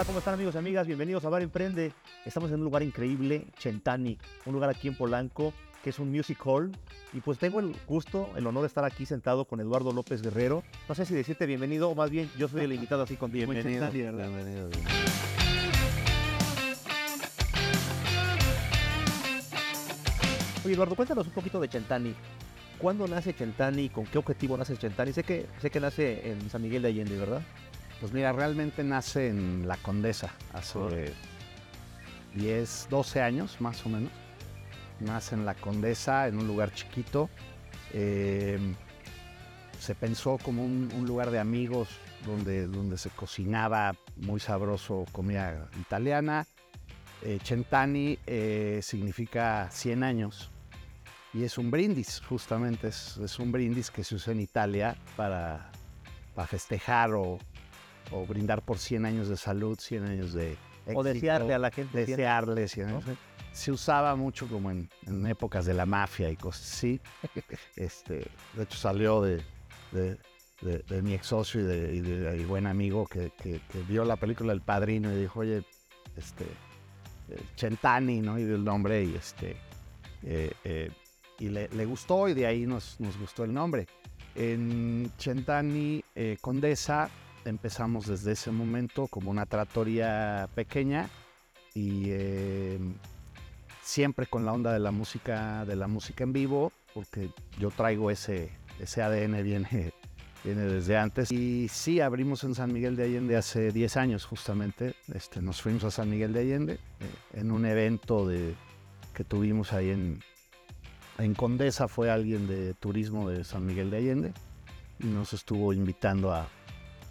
Hola, ¿cómo están amigos y amigas? Bienvenidos a Bar Emprende. Estamos en un lugar increíble, Chentani, un lugar aquí en Polanco, que es un music hall. Y pues tengo el gusto, el honor de estar aquí sentado con Eduardo López Guerrero. No sé si decirte bienvenido o más bien yo soy el invitado así contigo. muy Bienvenido, Chentani, ¿verdad? bienvenido. Oye, Eduardo, cuéntanos un poquito de Chentani. ¿Cuándo nace Chentani? ¿Con qué objetivo nace Chentani? Sé que, sé que nace en San Miguel de Allende, ¿verdad? Pues mira, realmente nace en La Condesa hace 10, 12 años más o menos. Nace en La Condesa, en un lugar chiquito. Eh, se pensó como un, un lugar de amigos donde, donde se cocinaba muy sabroso comida italiana. Eh, Centani eh, significa 100 años y es un brindis, justamente es, es un brindis que se usa en Italia para, para festejar o, o brindar por 100 años de salud, 100 años de O desearle a la gente. desearle 100 años. Se usaba mucho como en, en épocas de la mafia y cosas así. Este, de hecho salió de, de, de- de mi ex socio y de, y buen amigo que, que- que vio la película El Padrino y dijo, oye, este, eh, Chentani, ¿no? Y dio el nombre y este, eh, eh, y le, le gustó y de ahí nos, nos gustó el nombre. En Chentani eh, Condesa empezamos desde ese momento como una trattoria pequeña y eh, siempre con la onda de la música de la música en vivo porque yo traigo ese ese ADN viene viene desde antes. Y sí abrimos en San Miguel de Allende hace 10 años justamente. Este nos fuimos a San Miguel de Allende eh, en un evento de que tuvimos ahí en en Condesa. Fue alguien de turismo de San Miguel de Allende y nos estuvo invitando a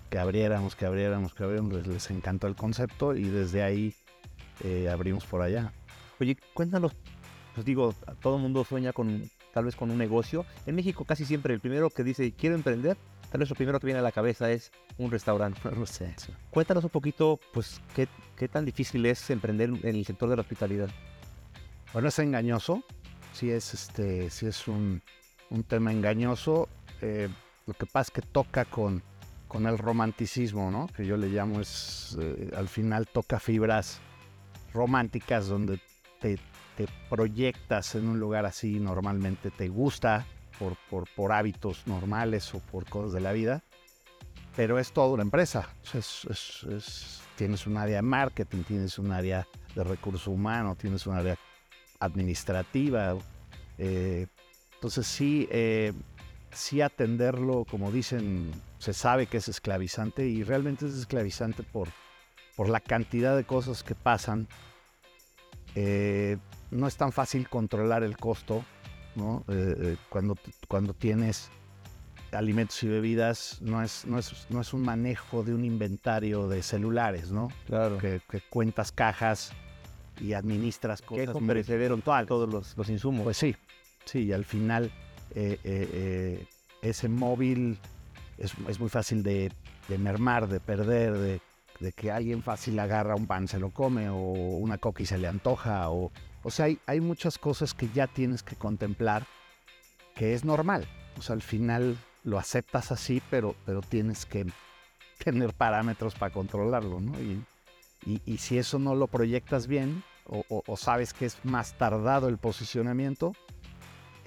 que abriéramos, que abriéramos, que abriéramos. Les, les encantó el concepto y desde ahí eh, abrimos por allá. Oye, cuéntanos, pues digo, todo el mundo sueña con tal vez con un negocio. En México casi siempre el primero que dice quiero emprender, tal vez lo primero que viene a la cabeza es un restaurante. Cuéntanos un poquito, pues, qué, qué tan difícil es emprender en el sector de la hospitalidad. Bueno, es engañoso, sí es, este, sí es un, un tema engañoso. eh, lo que pasa es que toca con, con el romanticismo, ¿no? Que yo le llamo, es, eh, al final toca fibras románticas donde te, te proyectas en un lugar así, normalmente te gusta por, por, por hábitos normales o por cosas de la vida, pero es toda una empresa. Es- es- es- tienes un área de marketing, tienes un área de recurso humano, tienes un área administrativa. eh, entonces sí, eh, sí atenderlo, como dicen, se sabe que es esclavizante y realmente es esclavizante por, por la cantidad de cosas que pasan. Eh, no es tan fácil controlar el costo, ¿no? Eh, eh, cuando, cuando tienes alimentos y bebidas, no es, no, es, no es un manejo de un inventario de celulares, ¿no? Claro. Que, que cuentas cajas y administras Que cosas perecedero todos los, los insumos. pues sí, sí, y al final eh, eh, eh, ese móvil es, muy fácil de, mermar, de perder, de, que alguien fácil agarra un pan, se lo come, o una coca y se le antoja, o, o sea, hay, muchas cosas que ya tienes que contemplar que es normal. O sea, al final lo aceptas así, pero, pero tienes que tener parámetros para controlarlo, ¿no? Y, y, y si eso no lo proyectas bien, o sabes que es más tardado el posicionamiento,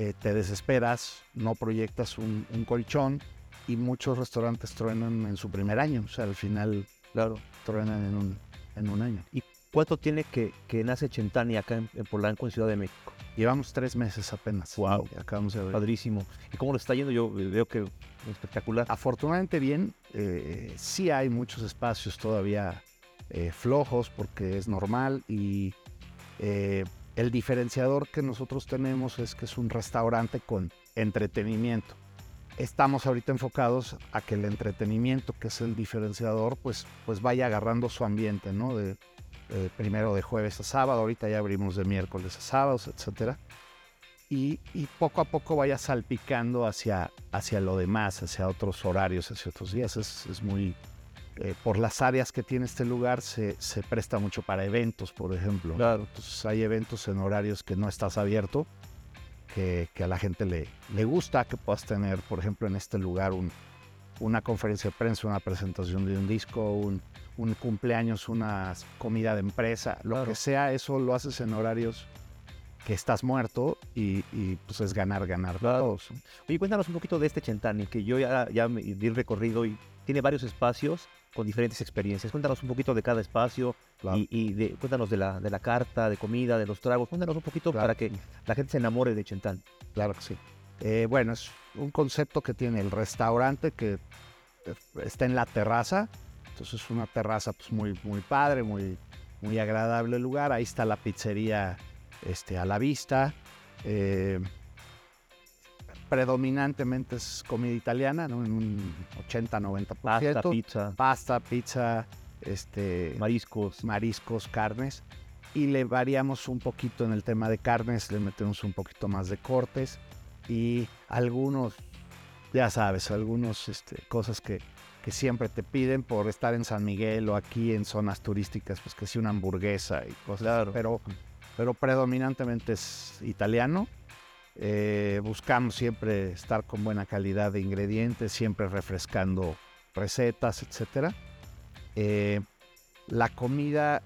eh, te desesperas, no proyectas un, un colchón y muchos restaurantes truenan en su primer año. O sea, al final claro. truenan en un, en un año. ¿Cuánto tiene que, que nace Chentani acá en, en Polanco, en Ciudad de México? Llevamos tres meses apenas. Y Acabamos de abrir. Padrísimo. ¿Y cómo lo está yendo? Yo veo que espectacular. Afortunadamente bien, eh, sí hay muchos espacios todavía eh, flojos porque es normal y eh, el diferenciador que nosotros tenemos es que es un restaurante con entretenimiento. Estamos ahorita enfocados a que el entretenimiento, que es el diferenciador, pues, pues vaya agarrando su ambiente, ¿no? De, eh, primero de jueves a sábado, ahorita ya abrimos de miércoles a sábados, etcétera. Y, y poco a poco vaya salpicando hacia, hacia lo demás, hacia otros horarios, hacia otros días. Es, es muy, eh, por las áreas que tiene este lugar, se, se presta mucho para eventos, por ejemplo. Claro. Entonces hay eventos en horarios que no estás abierto, que, que a la gente le, le gusta que puedas tener, por ejemplo, en este lugar un, una conferencia de prensa, una presentación de un disco, un, un cumpleaños, una comida de empresa, lo Claro. que sea, eso lo haces en horarios que estás muerto y, y, pues es ganar, ganar Claro. todos. Oye, cuéntanos un poquito de este Chentani, que yo ya, ya me di recorrido y tiene varios espacios con diferentes experiencias. Cuéntanos un poquito de cada espacio Claro. y, y de, cuéntanos de la, de la carta, de comida, de los tragos. Cuéntanos un poquito Claro. para que la gente se enamore de Chentani. Claro que sí. Eh, bueno, es un concepto que tiene el restaurante que eh, está en la terraza. Entonces es una terraza pues, muy, muy padre, muy, muy agradable el lugar. Ahí está la pizzería este, a la vista. Eh, predominantemente es comida italiana, ¿no? En un 80-90%. Pasta, pizza, Pasta, pizza, este, mariscos. mariscos, carnes. Y le variamos un poquito en el tema de carnes, le metemos un poquito más de cortes y algunos, ya sabes, algunos este, cosas que, que siempre te piden por estar en San Miguel o aquí en zonas turísticas, pues que sí una hamburguesa y cosas. Claro. Pero, pero predominantemente es italiano. Eh, buscamos siempre estar con buena calidad de ingredientes, siempre refrescando recetas, etcétera. Eh, la comida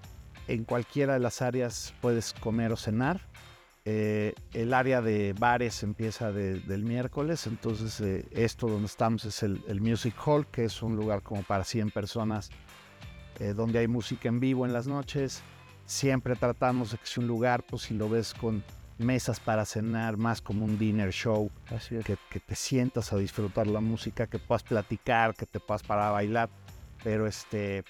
en cualquiera de las áreas puedes comer o cenar. Eh, el área de bares empieza de- del miércoles, entonces eh, esto donde estamos es el, el Music Hall, que es un lugar como para 100 personas, eh, donde hay música en vivo en las noches. Siempre tratamos de que sea un lugar, pues si lo ves con mesas para cenar, más como un dinner show, Así es. que, que te sientas a disfrutar la música, que puedas platicar, que te puedas parar a bailar, pero este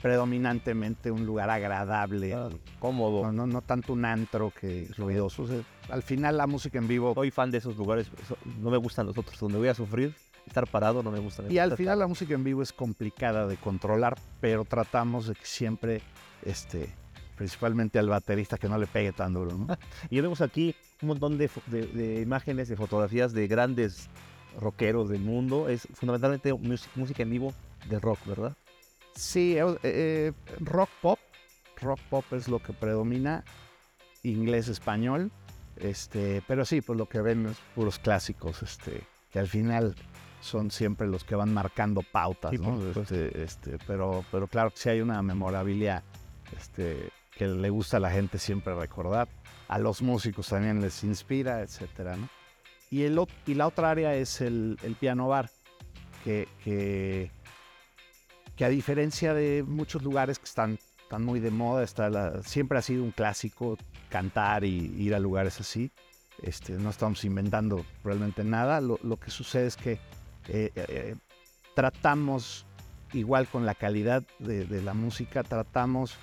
predominantemente un lugar agradable, Claro, Cómodo. no, no, no tanto un antro que es ruidoso. O sea, al final la música en vivo Soy fan de esos lugares. eso- No me gustan los otros. Donde voy a sufrir, estar parado no me gusta. me y al final la música en vivo es complicada de controlar, pero tratamos de que siempre, este, principalmente al baterista que no le pegue tan duro, ¿no? Y vemos aquí un montón de, fo- de- de imágenes, de fotografías de grandes rockeros del mundo. Es fundamentalmente música en vivo de rock, ¿verdad? Sí, eh, eh, rock pop. Rock pop es lo que predomina. Inglés, español. Este, pero sí, pues lo que ven es puros clásicos, este, que al final son siempre los que van marcando pautas, Sí, ¿no? Este, este, pero, pero claro que sí hay una memorabilia este, que le gusta a la gente siempre recordar. A los músicos también les inspira, etcétera, ¿no? Y, y la otra área es el, el piano bar, que, que, que a diferencia de muchos lugares que están, están muy de moda, está siempre ha sido un clásico cantar y ir a lugares así. Este, no estamos inventando realmente nada. Lo, lo que sucede es que eh, eh, tratamos, igual con la calidad de la música, tratamos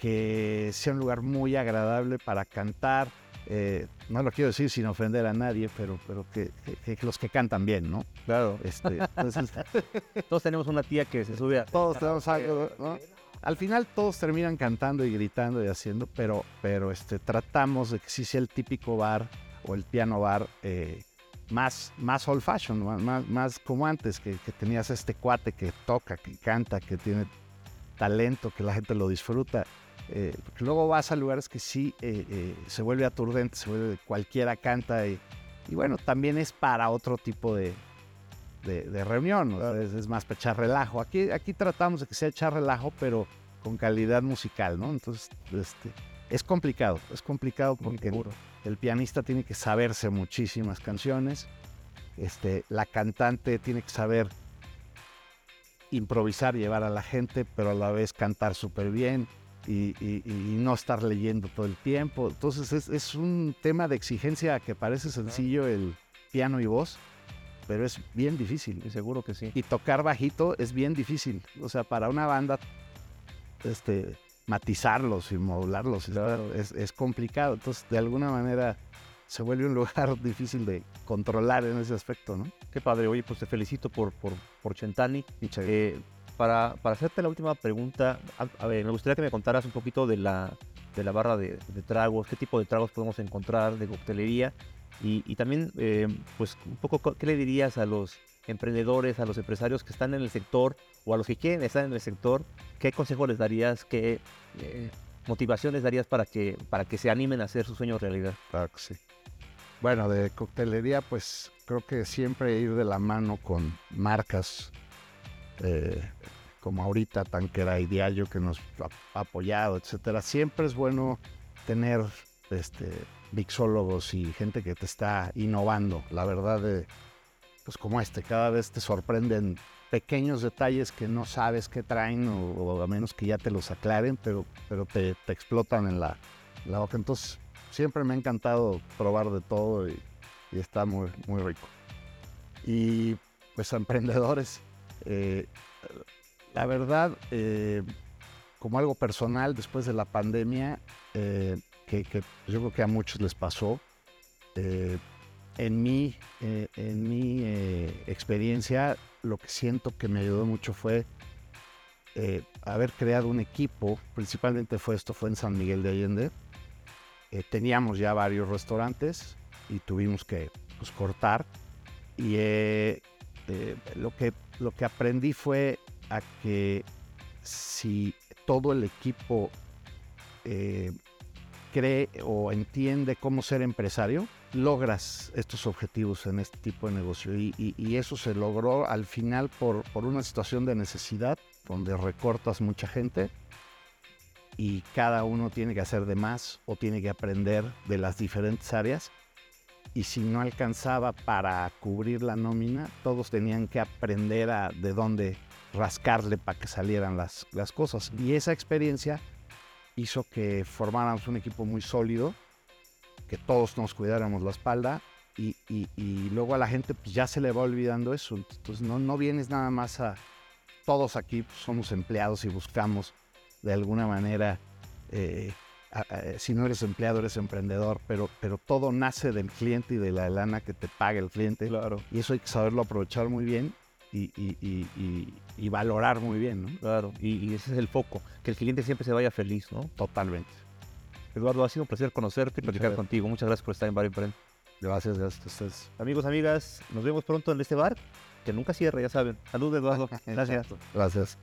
que sea un lugar muy agradable para cantar. eh, no lo quiero decir sin ofender a nadie, pero, pero que, que- que los que cantan bien, ¿no? Claro. Este, entonces, Todos tenemos una tía que se sube a... todos tenemos algo, ¿no? Al final todos terminan cantando y gritando y haciendo, pero, pero este, tratamos de que sí sea el típico bar o el piano bar eh, más, más old fashion, más, más, como antes, que, que tenías este cuate que toca, que canta, que tiene talento, que la gente lo disfruta. Eh, luego vas a lugares que sí eh, eh, se vuelve aturdente, se vuelve cualquiera canta y, y bueno, también es para otro tipo de, de, de reunión, o sea, es, es más para echar relajo. Aquí, aquí tratamos de que sea echar relajo, pero con calidad musical, ¿no? Entonces, este, es complicado, es complicado porque el, el pianista tiene que saberse muchísimas canciones, este, la cantante tiene que saber improvisar, llevar a la gente, pero a la vez cantar súper bien y, y- y no estar leyendo todo el tiempo. Entonces es, es un tema de exigencia que parece sencillo el piano y voz, pero es bien difícil. Sí, seguro que sí. Y tocar bajito es bien difícil. O sea, para una banda, este, matizarlos y modularlos Claro. es, es complicado. Entonces, de alguna manera, se vuelve un lugar difícil de controlar en ese aspecto, ¿no? Qué padre. Oye, pues te felicito por, por, por Chentani. Eh, para, para hacerte la última pregunta, a, a ver, me gustaría que me contaras un poquito de la, de la barra de, de tragos, qué tipo de tragos podemos encontrar, de coctelería, y, y también, eh, pues, un poco, co- ¿qué le dirías a los emprendedores, a los empresarios que están en el sector o a los que quieren estar en el sector? ¿Qué consejo les darías? ¿Qué eh, motivaciones darías para que, para que se animen a hacer sus sueños realidad? Claro que sí. Bueno, de coctelería, pues creo que siempre ir de la mano con marcas eh, como ahorita Tanquera y Diallo que nos ha apoyado, etcétera. Siempre es bueno tener este, mixólogos y gente que te está innovando. La verdad, de, pues como este, cada vez te sorprenden pequeños detalles que no sabes qué traen o, a menos que ya te los aclaren, pero, pero te, explotan en la, la boca. Entonces, siempre me ha encantado probar de todo y, está muy, muy rico. Y pues emprendedores, eh, la verdad, eh, como algo personal, después de la pandemia, eh, que, yo creo que a muchos les pasó, en mi, en mi experiencia, lo que siento que me ayudó mucho fue haber creado un equipo, principalmente fue esto, fue en San Miguel de Allende. Teníamos ya varios restaurantes y tuvimos que pues, cortar. Y lo, que, lo que aprendí fue a que si todo el equipo eh, cree o entiende cómo ser empresario, logras estos objetivos en este tipo de negocio. Y, eso se logró al final por, por, una situación de necesidad, donde recortas mucha gente y cada uno tiene que hacer de más o tiene que aprender de las diferentes áreas y si no alcanzaba para cubrir la nómina, todos tenían que aprender a de dónde rascarle para que salieran las, las cosas. Y esa experiencia hizo que formáramos un equipo muy sólido, que todos nos cuidáramos la espalda y, y, luego a la gente pues, ya se le va olvidando eso. Entonces no, no vienes nada más a... Todos aquí pues, somos empleados y buscamos de alguna manera eh, si no eres empleado, eres emprendedor, pero, pero todo nace del cliente y de la lana que te paga el cliente. Claro. Y eso hay que saberlo aprovechar muy bien y, y, valorar muy bien, ¿no? Claro, y, ese es el foco, que el cliente siempre se vaya feliz, ¿no? Totalmente. Eduardo, ha sido un placer conocerte y platicar contigo. Muchas gracias por estar en Bar Emprende. Gracias, gracias a ustedes. Amigos, amigas, nos vemos pronto en este bar, que nunca cierra, ya saben. Salud, Eduardo. Gracias. gracias.